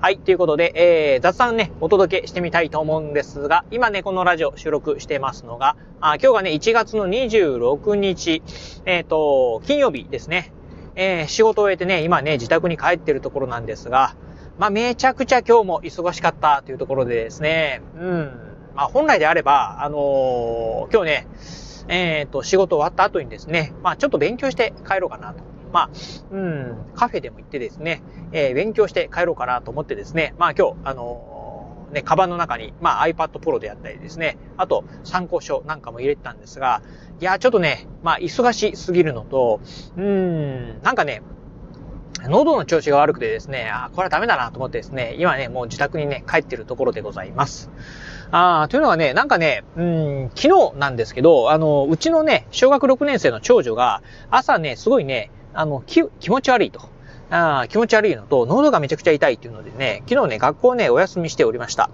はい、ということで、えー、雑談ね、お届けしてみたいと思うんですが、今ね、このラジオ収録してますのが、あ今日がね、1月の26日、えっ、ー、と、金曜日ですね。えー、仕事を終えてね、今ね、自宅に帰ってるところなんですが、まあ、めちゃくちゃ今日も忙しかったというところでですね、うん。まあ、本来であれば、あのー、今日ね、えっ、ー、と、仕事終わった後にですね、まあ、ちょっと勉強して帰ろうかなと。まあ、うん、カフェでも行ってですね、えー、勉強して帰ろうかなと思ってですね、まあ今日、あのー、ね、カバンの中に、まあ iPad Pro であったりですね、あと参考書なんかも入れてたんですが、いや、ちょっとね、まあ忙しすぎるのと、うん、なんかね、喉の調子が悪くてですね、あこれはダメだなと思ってですね、今ね、もう自宅にね、帰ってるところでございます。あというのはね、なんかね、うん、昨日なんですけど、あの、うちのね、小学6年生の長女が、朝ね、すごいね、あの、気、気持ち悪いと。あ気持ち悪いのと、喉がめちゃくちゃ痛いっていうのでね、昨日ね、学校ね、お休みしておりました。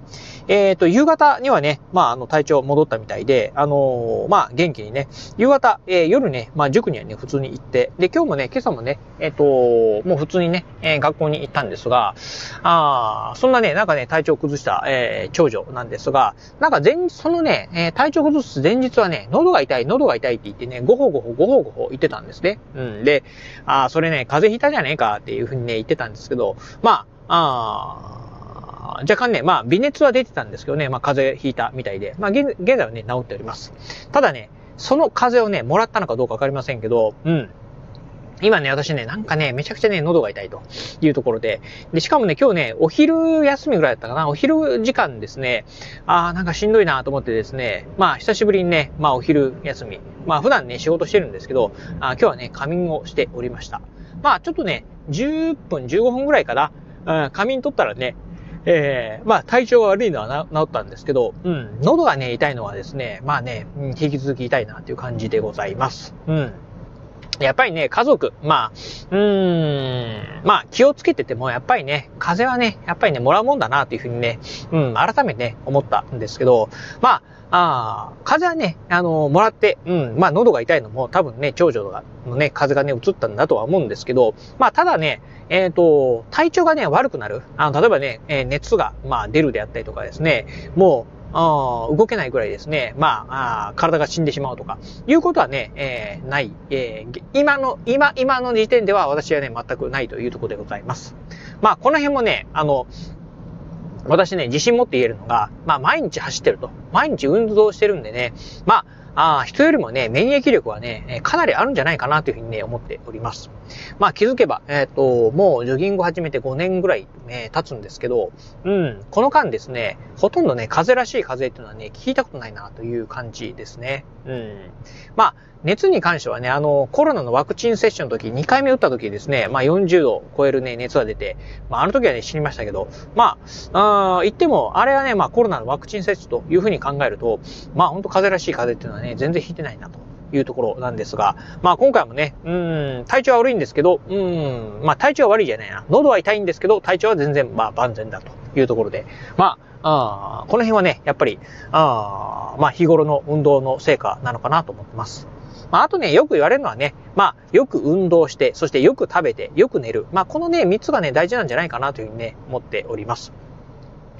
えっ、ー、と、夕方にはね、まあ、あの、体調戻ったみたいで、あのー、まあ、元気にね、夕方、えー、夜ね、まあ、塾にはね、普通に行って、で、今日もね、今朝もね、えっ、と、もう普通にね、え学校に行ったんですが、あそんなね、なんかね、体調崩した、え長女なんですが、なんか前日、そのね、え体調崩す前日はね、喉が痛い、喉が痛いって言ってね、ごほごほ、ごほごほ言ってたんですね。うん。で、あそれね、風邪ひいたじゃねえかっていうふうにね、言ってたんですけど、まあ、あ若干ね、まあ、微熱は出てたんですけどね、まあ、風邪ひいたみたいで、まあ、現在はね、治っております。ただね、その風邪をね、もらったのかどうかわかりませんけど、うん。今ね、私ね、なんかね、めちゃくちゃね、喉が痛いというところで。で、しかもね、今日ね、お昼休みぐらいだったかな、お昼時間ですね、あーなんかしんどいなと思ってですね、まあ、久しぶりにね、まあ、お昼休み。まあ、普段ね、仕事してるんですけど、あ今日はね、仮眠をしておりました。まあ、ちょっとね、10分、15分ぐらいかな、うん、仮眠取ったらね、えー、まあ体調が悪いのは治ったんですけど、うん、喉がね、痛いのはですね、まあね、うん引き続き痛いなっていう感じでございます。うん。やっぱりね、家族、まあ、うーん、まあ気をつけてても、やっぱりね、風邪はね、やっぱりね、もらうもんだなっていうふうにね、うん、改めてね、思ったんですけど、まあ、あ、風邪はね、あの、もらって、うん、まあ喉が痛いのも多分ね、長女のね、風邪がね、移ったんだとは思うんですけど、まあただね、えっ、ー、と、体調がね、悪くなる。あの、例えばね、えー、熱が、まあ出るであったりとかですね、もう、動けないぐらいですね、まああ、体が死んでしまうとか、いうことはね、えー、ない、えー、今の、今、今の時点では私はね、全くないというところでございます。まあ、この辺もね、あの、私ね、自信持って言えるのが、まあ、毎日走ってると。毎日運動してるんでね、まあ、ああ人よりもね、免疫力はね、かなりあるんじゃないかなというふうにね、思っております。まあ気づけば、えっ、ー、と、もうジョギング始めて5年ぐらい、ね、経つんですけど、うん、この間ですね、ほとんどね、風邪らしい風っていうのはね、聞いたことないなという感じですね。うん。まあ、熱に関してはね、あの、コロナのワクチン接種の時、2回目打った時ですね、まあ40度超えるね、熱が出て、まああの時はね、死にましたけど、まあ、あ言っても、あれはね、まあコロナのワクチン接種というふうに考えると、まあ本当風邪らしい風っていうのはねね、全然引いてないなと。いうところなんですが、まあ今回もね、うん、体調は悪いんですけど、うん、まあ体調は悪いじゃないな。喉は痛いんですけど、体調は全然、まあ万全だというところで、まあ、あこの辺はね、やっぱり、あまあ日頃の運動の成果なのかなと思ってます。まあ、あとね、よく言われるのはね、まあ、よく運動して、そしてよく食べて、よく寝る。まあ、このね、3つがね、大事なんじゃないかなというふうにね、思っております。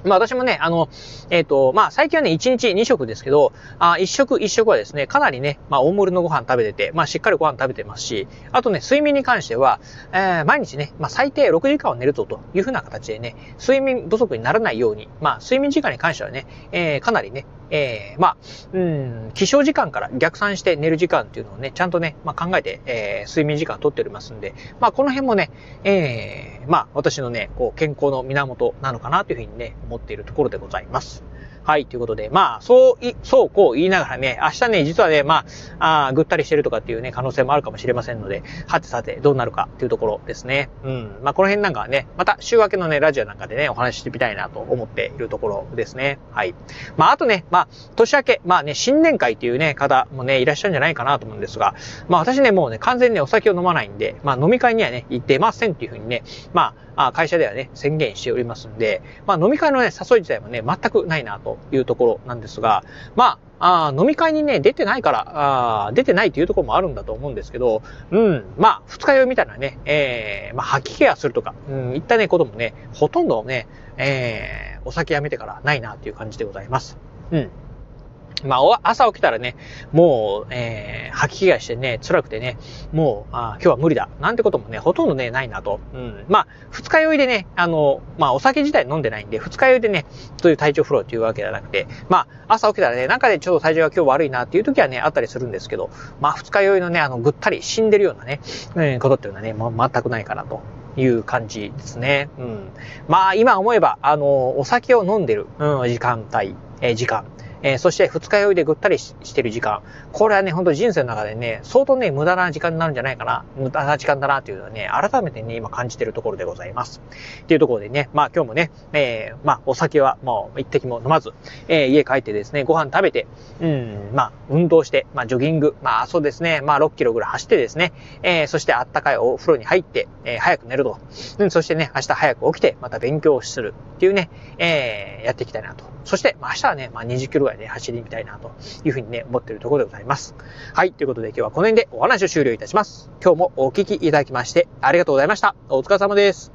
まあ私もね、あの、えっ、ー、と、まあ最近はね、1日2食ですけど、あ1食1食はですね、かなりね、まあ大盛りのご飯食べてて、まあしっかりご飯食べてますし、あとね、睡眠に関しては、えー、毎日ね、まあ最低6時間は寝るぞというふうな形でね、睡眠不足にならないように、まあ睡眠時間に関してはね、えー、かなりね、えー、まあ、うん、起床時間から逆算して寝る時間っていうのをね、ちゃんとね、まあ考えて、えー、睡眠時間をとっておりますんで、まあこの辺もね、えー、まあ私のね、こう健康の源なのかなというふうにね、思っているところでございます。はい、ということで、まあ、そうい、そうこう言いながらね、明日ね、実はね、まあ、あぐったりしてるとかっていうね、可能性もあるかもしれませんので、はてさて、どうなるかっていうところですね。うん。まあ、この辺なんかはね、また週明けのね、ラジオなんかでね、お話ししてみたいなと思っているところですね。はい。まあ、あとね、まあ、年明け、まあね、新年会っていうね、方もね、いらっしゃるんじゃないかなと思うんですが、まあ、私ね、もうね、完全にね、お酒を飲まないんで、まあ、飲み会にはね、行ってませんっていうふうにね、まあ、会社ではね、宣言しておりますんで、まあ、飲み会のね、誘い自体もね、全くないなというところなんですが、まあ、あ飲み会にね、出てないから、あ出てないというところもあるんだと思うんですけど、うん、まあ、二日酔いみたいなね、えー、まあ、吐き気がするとか、うん、いったね、こともね、ほとんどね、えー、お酒やめてからないなっていう感じでございます。うん。まあ、朝起きたらね、もう、えー、吐き気がしてね、辛くてね、もう、あ今日は無理だ。なんてこともね、ほとんどね、ないなと。うん。まあ、二日酔いでね、あの、まあ、お酒自体飲んでないんで、二日酔いでね、そういう体調不良っていうわけじゃなくて、まあ、朝起きたらね、なんかでちょっと体調が今日悪いなっていう時はね、あったりするんですけど、まあ、二日酔いのね、あの、ぐったり死んでるようなね、うん、ことっていうのはね、もう全くないかなと。いう感じですね。うん。まあ、今思えば、あの、お酒を飲んでる、うん、時間帯、えー、時間。えー、そして二日酔いでぐったりしてる時間。これはね、ほんと人生の中でね、相当ね、無駄な時間になるんじゃないかな。無駄な時間だなっていうのはね、改めてね、今感じてるところでございます。っていうところでね、まあ今日もね、えー、まあお酒はもう一滴も飲まず、えー、家帰ってですね、ご飯食べて、うん、まあ運動して、まあジョギング、まあそうですね、まあ6キロぐらい走ってですね、えー、そしてあったかいお風呂に入って、えー、早く寝ると。うん、そしてね、明日早く起きて、また勉強するっていうね、えー、やっていきたいなと。そして、まあ明日はね、まあ20キロぐらいで走りみたいなというふうにね、思っているところでございます。はい。ということで今日はこの辺でお話を終了いたします。今日もお聞きいただきましてありがとうございました。お疲れ様です。